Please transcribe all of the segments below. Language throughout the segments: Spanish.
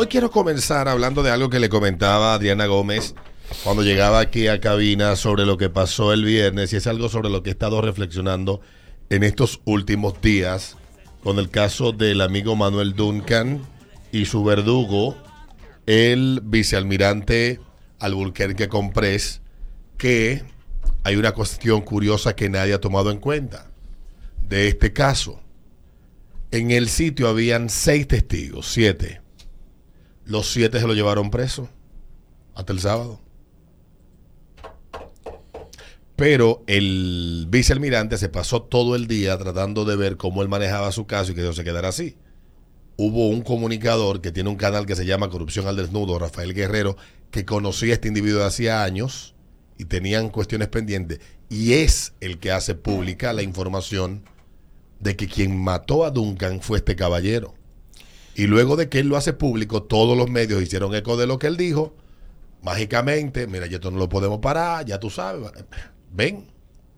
Hoy quiero comenzar hablando de algo que le comentaba a Adriana Gómez cuando llegaba aquí a cabina sobre lo que pasó el viernes y es algo sobre lo que he estado reflexionando en estos últimos días con el caso del amigo Manuel Duncan y su verdugo, el vicealmirante Alburquerque Comprés, que hay una cuestión curiosa que nadie ha tomado en cuenta de este caso. En el sitio habían seis testigos, siete. Los siete se lo llevaron preso hasta el sábado. Pero el vicealmirante se pasó todo el día tratando de ver cómo él manejaba su caso y que no se quedara así. Hubo un comunicador que tiene un canal que se llama Corrupción al Desnudo, Rafael Guerrero, que conocía a este individuo de hacía años y tenían cuestiones pendientes. Y es el que hace pública la información de que quien mató a Duncan fue este caballero. Y luego de que él lo hace público, todos los medios hicieron eco de lo que él dijo. Mágicamente, mira, ya esto no lo podemos parar, ya tú sabes. Ven.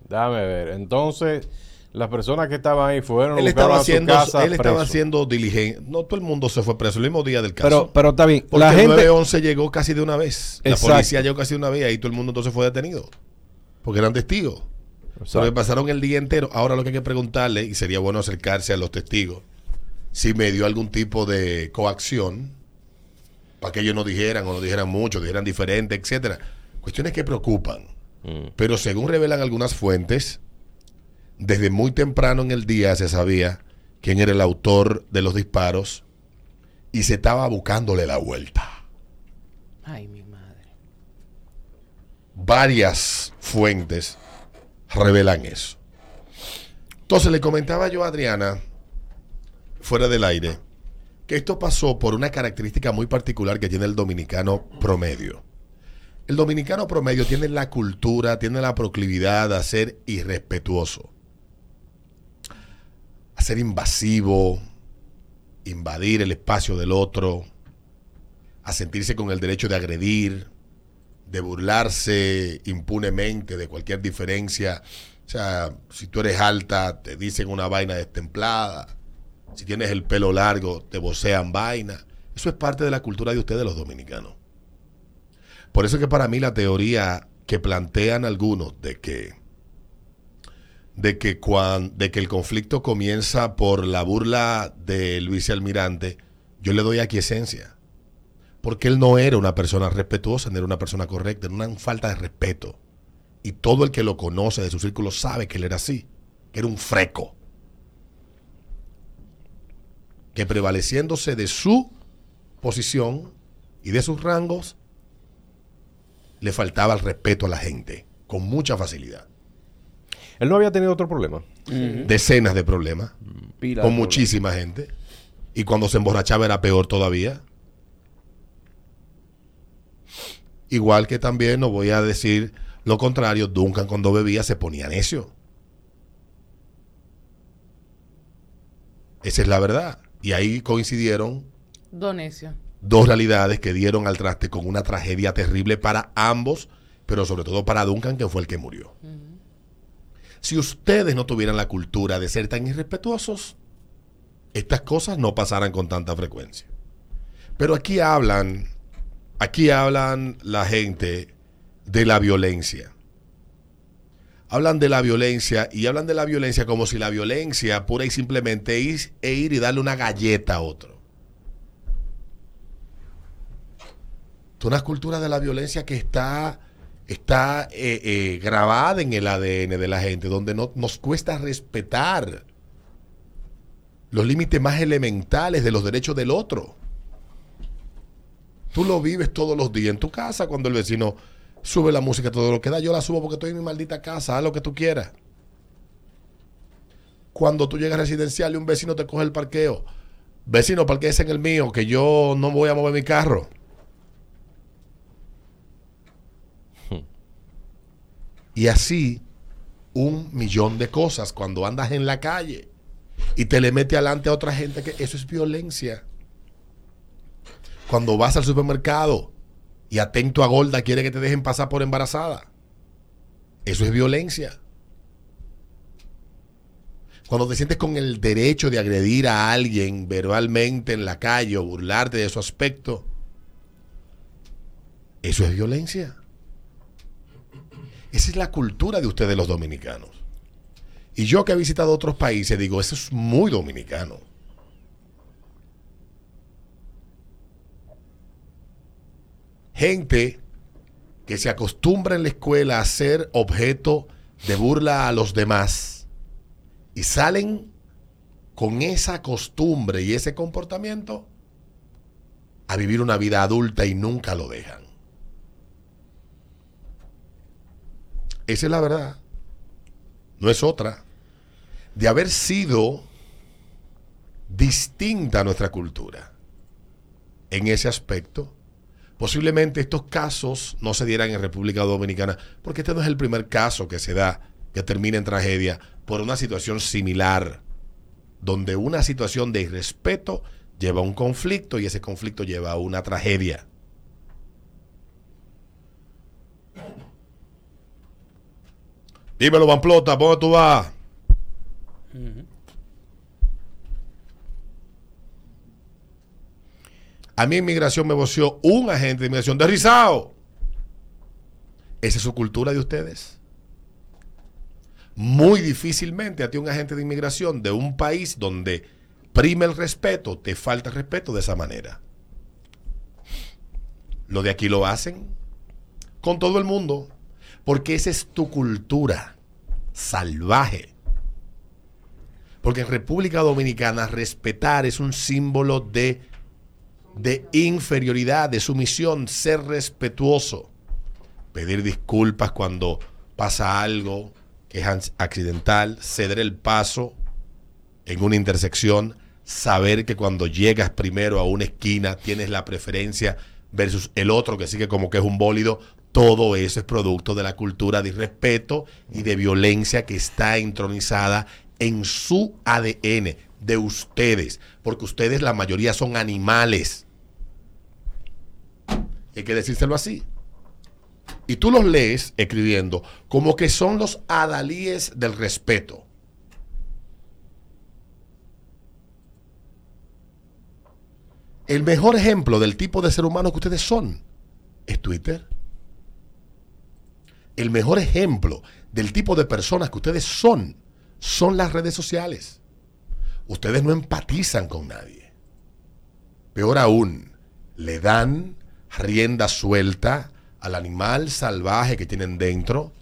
Déjame ver. Entonces, las personas que estaban ahí fueron Él estaba a haciendo, casa él estaba preso. haciendo diligente. No todo el mundo se fue preso el mismo día del caso. Pero, pero está bien. Porque La el gente. 911 llegó casi de una vez. La policía llegó casi de una vez y ahí todo el mundo entonces fue detenido. Porque eran testigos. Porque pasaron el día entero. Ahora lo que hay que preguntarle, y sería bueno acercarse a los testigos, si me dio algún tipo de coacción para que ellos no dijeran o no dijeran mucho, dijeran diferente, etcétera. Cuestiones que preocupan. Pero según revelan algunas fuentes, desde muy temprano en el día se sabía quién era el autor de los disparos y se estaba buscándole la vuelta. Ay, mi madre. Varias fuentes revelan eso. Entonces le comentaba yo a Adriana, fuera del aire, que esto pasó por una característica muy particular que tiene el dominicano promedio. El dominicano promedio tiene la cultura, tiene la proclividad a ser irrespetuoso, a ser invasivo, invadir el espacio del otro, a sentirse con el derecho de agredir, de burlarse impunemente de cualquier diferencia. O sea, si tú eres alta, te dicen una vaina destemplada. Si tienes el pelo largo, te vocean vaina. Eso es parte de la cultura de ustedes los dominicanos. Por eso es que para mí la teoría que plantean algunos de que de que cuan- de que el conflicto comienza por la burla del vicealmirante, yo le doy aquiescencia. Porque él no era una persona respetuosa, no era una persona correcta, era una falta de respeto. Y todo el que lo conoce de su círculo sabe que él era así, que era un freco. Que prevaleciéndose de su posición y de sus rangos, le faltaba el respeto a la gente, con mucha facilidad. Él no había tenido otro problema. Decenas de problemas, Pila con de muchísima gente. Y cuando se emborrachaba era peor todavía. Igual que también, no voy a decir lo contrario, Duncan cuando bebía se ponía necio. Esa es la verdad. Y ahí coincidieron Donecio. dos realidades que dieron al traste con una tragedia terrible para ambos, pero sobre todo para Duncan, que fue el que murió. Si ustedes no tuvieran la cultura de ser tan irrespetuosos, estas cosas no pasaran con tanta frecuencia. Pero aquí hablan, aquí hablan la gente de la violencia. Hablan de la violencia y hablan de la violencia como si la violencia pura y simplemente es e ir y darle una galleta a otro. es una cultura de la violencia que está, está eh, eh, grabada en el ADN de la gente, donde no, nos cuesta respetar los límites más elementales de los derechos del otro. Tú lo vives todos los días en tu casa cuando el vecino sube la música todo lo que da. Yo la subo porque estoy en mi maldita casa, haz lo que tú quieras. Cuando tú llegas residencial y un vecino te coge el parqueo, vecino, parquéese en el mío, que yo no voy a mover mi carro. Y así un millón de cosas cuando andas en la calle y te le mete adelante a otra gente que eso es violencia. Cuando vas al supermercado y atento a Golda quiere que te dejen pasar por embarazada. Eso es violencia. Cuando te sientes con el derecho de agredir a alguien verbalmente en la calle o burlarte de su aspecto, eso es violencia. Esa es la cultura de ustedes los dominicanos. Y yo que he visitado otros países digo, eso es muy dominicano. Gente que se acostumbra en la escuela a ser objeto de burla a los demás y salen con esa costumbre y ese comportamiento a vivir una vida adulta y nunca lo dejan. Esa es la verdad. No es otra. De haber sido distinta nuestra cultura en ese aspecto, posiblemente estos casos no se dieran en República Dominicana, porque este no es el primer caso que se da, que termina en tragedia, por una situación similar, donde una situación de irrespeto lleva a un conflicto y ese conflicto lleva a una tragedia. Dímelo, Pamplota, ¿dónde tú vas? A mí en migración me voció un agente de inmigración de Rizao. ¿Esa es su cultura de ustedes? Muy difícilmente a ti un agente de inmigración de un país donde prime el respeto, te falta respeto de esa manera. Lo de aquí lo hacen con todo el mundo, porque esa es tu cultura salvaje. Porque en República Dominicana respetar es un símbolo de, de inferioridad, de sumisión, ser respetuoso. Pedir disculpas cuando pasa algo que es accidental, ceder el paso en una intersección, saber que cuando llegas primero a una esquina tienes la preferencia versus el otro que sigue como que es un bólido, todo eso es producto de la cultura de irrespeto y de violencia que está entronizada en su ADN de ustedes, porque ustedes la mayoría son animales. Hay que decírselo así. Y tú los lees escribiendo como que son los adalíes del respeto. El mejor ejemplo del tipo de ser humano que ustedes son es Twitter el mejor ejemplo del tipo de personas que ustedes son son las redes sociales. Ustedes no empatizan con nadie. Peor aún, le dan rienda suelta al animal salvaje que tienen dentro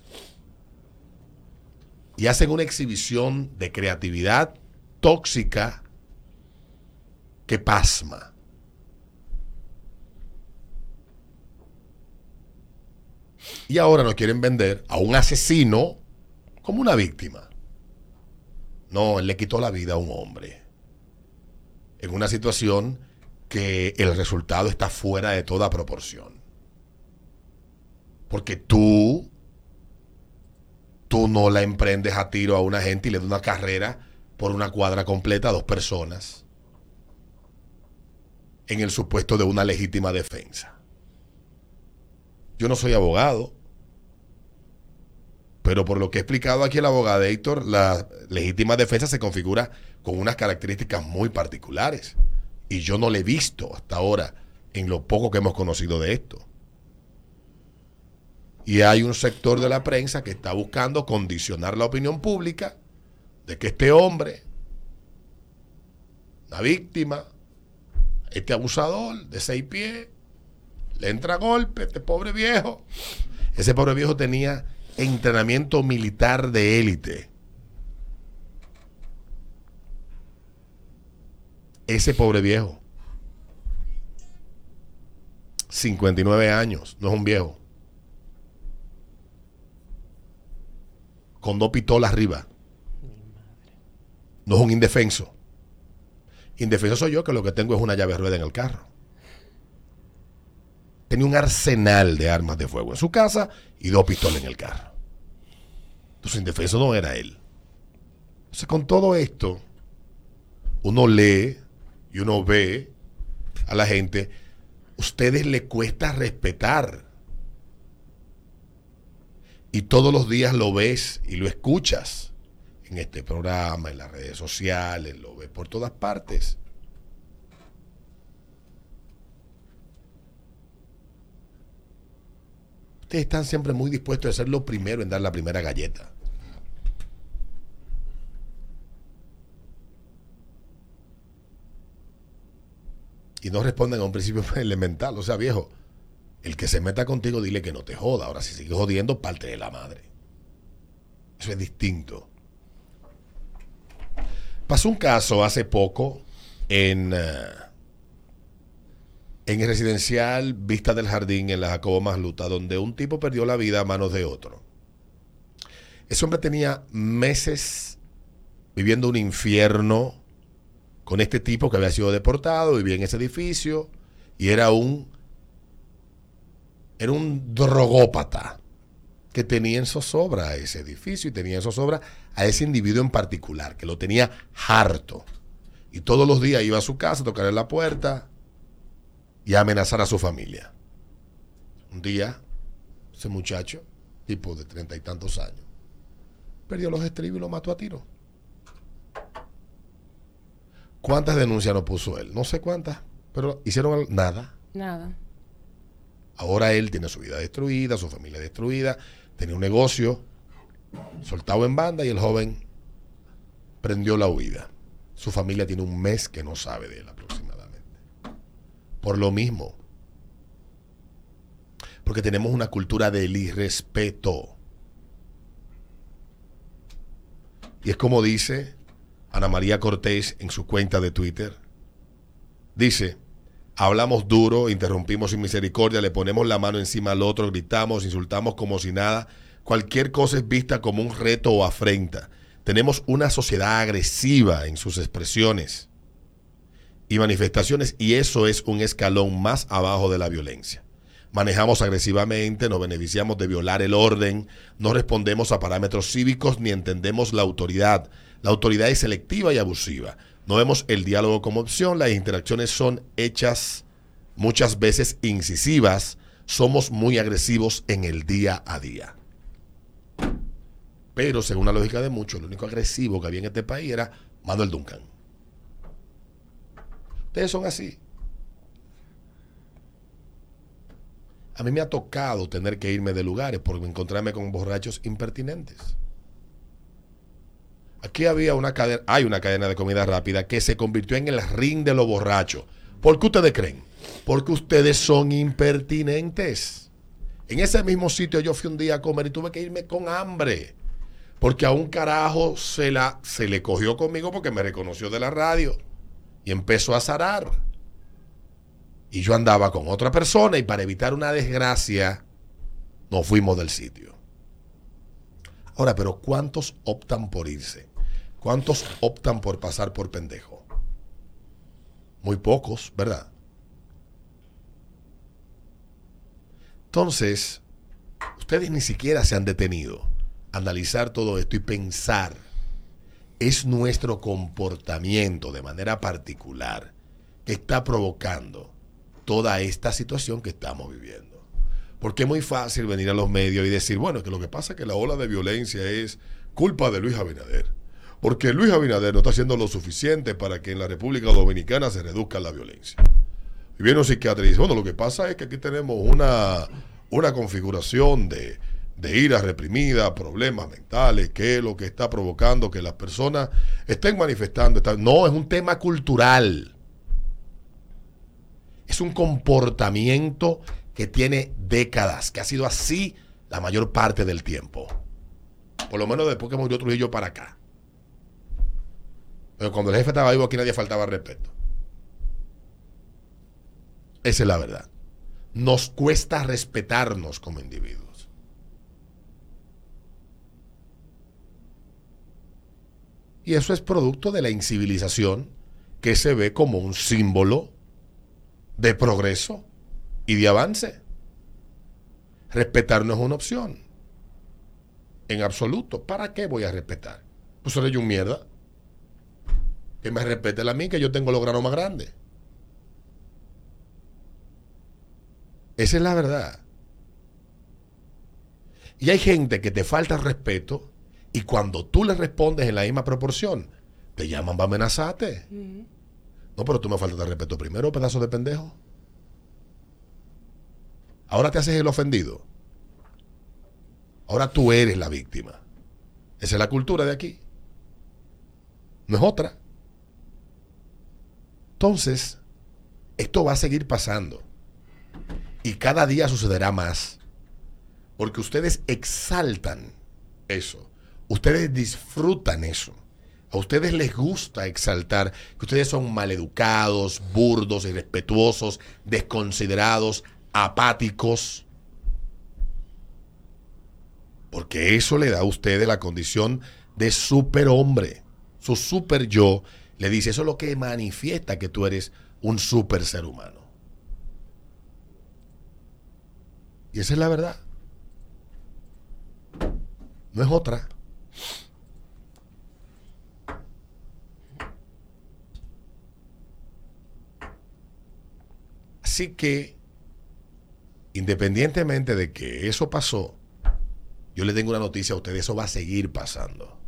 y hacen una exhibición de creatividad tóxica que pasma. Y ahora nos quieren vender a un asesino como una víctima. No, él le quitó la vida a un hombre. En una situación que el resultado está fuera de toda proporción. Porque tú, tú no la emprendes a tiro a una gente y le das una carrera por una cuadra completa a dos personas en el supuesto de una legítima defensa. Yo no soy abogado, pero por lo que he explicado aquí el abogado Héctor, la legítima defensa se configura con unas características muy particulares. Y yo no le he visto hasta ahora en lo poco que hemos conocido de esto. Y hay un sector de la prensa que está buscando condicionar la opinión pública de que este hombre, la víctima, este abusador de seis pies, Le entra golpe, este pobre viejo. Ese pobre viejo tenía entrenamiento militar de élite. Ese pobre viejo. 59 años, no es un viejo. Con dos pistolas arriba. No es un indefenso. Indefenso soy yo que lo que tengo es una llave rueda en el carro. Tenía un arsenal de armas de fuego en su casa y dos pistolas en el carro. Entonces indefenso no era él. Entonces con todo esto, uno lee y uno ve a la gente, ustedes le cuesta respetar. Y todos los días lo ves y lo escuchas en este programa, en las redes sociales, lo ves por todas partes. Ustedes están siempre muy dispuestos a ser lo primero en dar la primera galleta. Y no responden a un principio elemental. O sea, viejo, el que se meta contigo, dile que no te joda. Ahora, si sigue jodiendo, parte de la madre. Eso es distinto. Pasó un caso hace poco en, eh, en el residencial Vista del Jardín en la Jacobo Masluta, donde un tipo perdió la vida a manos de otro. Ese hombre tenía meses viviendo un infierno con este tipo que había sido deportado, vivía en ese edificio y era un era un drogópata que tenía en zozobra a ese edificio y tenía en zozobra a ese individuo en particular, que lo tenía harto. Y todos los días iba a su casa a tocarle la puerta y a amenazar a su familia. Un día, ese muchacho, tipo de treinta y tantos años, perdió los estribos y lo mató a tiro. ¿Cuántas denuncias no puso él? No sé cuántas, pero hicieron nada. Nada. Ahora él tiene su vida destruida, su familia destruida, tenía un negocio soltado en banda y el joven prendió la huida. Su familia tiene un mes que no sabe de él aproximadamente. Por lo mismo. Porque tenemos una cultura del irrespeto. Y es como dice Ana María Cortés en su cuenta de Twitter. Dice, hablamos duro, interrumpimos sin misericordia, le ponemos la mano encima al otro, gritamos, insultamos como si nada. Cualquier cosa es vista como un reto o afrenta. Tenemos una sociedad agresiva en sus expresiones y manifestaciones y eso es un escalón más abajo de la violencia. Manejamos agresivamente, nos beneficiamos de violar el orden, no respondemos a parámetros cívicos ni entendemos la autoridad. La autoridad es selectiva y abusiva. No vemos el diálogo como opción, las interacciones son hechas muchas veces incisivas, somos muy agresivos en el día a día. Pero según la lógica de muchos, el único agresivo que había en este país era Manuel Duncan. Ustedes son así. A mí me ha tocado tener que irme de lugares por encontrarme con borrachos impertinentes. Aquí había una cadena, hay una cadena de comida rápida que se convirtió en el ring de los borrachos. ¿Por qué ustedes creen? Porque ustedes son impertinentes. En ese mismo sitio yo fui un día a comer y tuve que irme con hambre. Porque a un carajo se, la, se le cogió conmigo porque me reconoció de la radio. Y empezó a zarar. Y yo andaba con otra persona y para evitar una desgracia nos fuimos del sitio. Ahora, pero ¿cuántos optan por irse? ¿Cuántos optan por pasar por pendejo? Muy pocos, ¿verdad? Entonces, ustedes ni siquiera se han detenido a analizar todo esto y pensar, es nuestro comportamiento de manera particular que está provocando toda esta situación que estamos viviendo. Porque es muy fácil venir a los medios y decir, bueno, que lo que pasa es que la ola de violencia es culpa de Luis Abinader. Porque Luis Abinader no está haciendo lo suficiente para que en la República Dominicana se reduzca la violencia. Y viene un psiquiatra y dice, bueno, lo que pasa es que aquí tenemos una, una configuración de, de ira reprimida, problemas mentales, que es lo que está provocando que las personas estén manifestando. No, es un tema cultural. Es un comportamiento que tiene décadas, que ha sido así la mayor parte del tiempo. Por lo menos después que murió Trujillo para acá. Pero cuando el jefe estaba vivo aquí nadie faltaba respeto. Esa es la verdad. Nos cuesta respetarnos como individuos. Y eso es producto de la incivilización que se ve como un símbolo de progreso y de avance. Respetar no es una opción. En absoluto. ¿Para qué voy a respetar? Pues soy yo un mierda. Que me respete a mí, que yo tengo los granos más grandes. Esa es la verdad. Y hay gente que te falta respeto y cuando tú le respondes en la misma proporción, te llaman para amenazarte. No, pero tú me faltas de respeto primero, pedazo de pendejo. Ahora te haces el ofendido. Ahora tú eres la víctima. Esa es la cultura de aquí. No es otra. Entonces, esto va a seguir pasando. Y cada día sucederá más. Porque ustedes exaltan eso. Ustedes disfrutan eso. A ustedes les gusta exaltar que ustedes son maleducados, burdos, irrespetuosos, desconsiderados, apáticos. Porque eso le da a ustedes la condición de superhombre. Su super yo le dice, eso es lo que manifiesta que tú eres un super ser humano. Y esa es la verdad. No es otra. Así que, independientemente de que eso pasó, yo le tengo una noticia a ustedes, eso va a seguir pasando.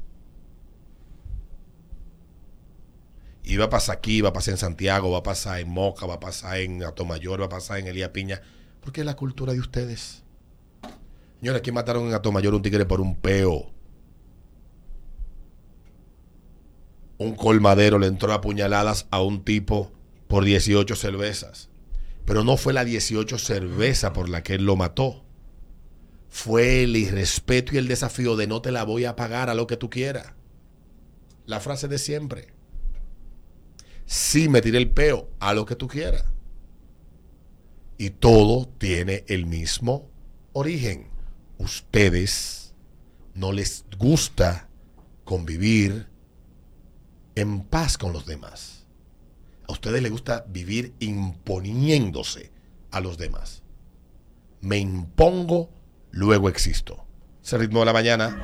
Y va a pasar aquí, va a pasar en Santiago, va a pasar en Moca, va a pasar en Atomayor, va a pasar en Elía Piña, porque es la cultura de ustedes. Señores, aquí mataron en Atomayor un tigre por un peo. Un colmadero le entró a puñaladas a un tipo por 18 cervezas. Pero no fue la 18 cerveza por la que él lo mató. Fue el irrespeto y el desafío de no te la voy a pagar a lo que tú quieras. La frase de siempre. Sí me tiré el peo a lo que tú quieras. Y todo tiene el mismo origen. Ustedes no les gusta convivir en paz con los demás. A ustedes les gusta vivir imponiéndose a los demás. Me impongo, luego existo. Ese ritmo de la mañana.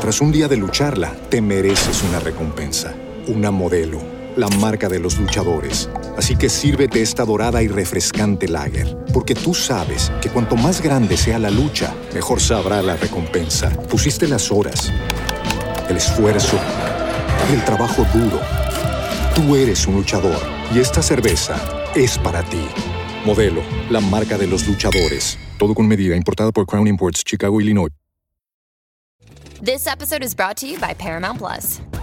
Tras un día de lucharla, te mereces una recompensa, una modelo, la marca de los luchadores. Así que sírvete esta dorada y refrescante lager, porque tú sabes que cuanto más grande sea la lucha, mejor sabrá la recompensa. Pusiste las horas, el esfuerzo, el trabajo duro. Tú eres un luchador y esta cerveza es para ti. Modelo, la marca de los luchadores. Todo con medida, importada por Crown Imports, Chicago, Illinois. This episode is brought to you by Paramount Plus.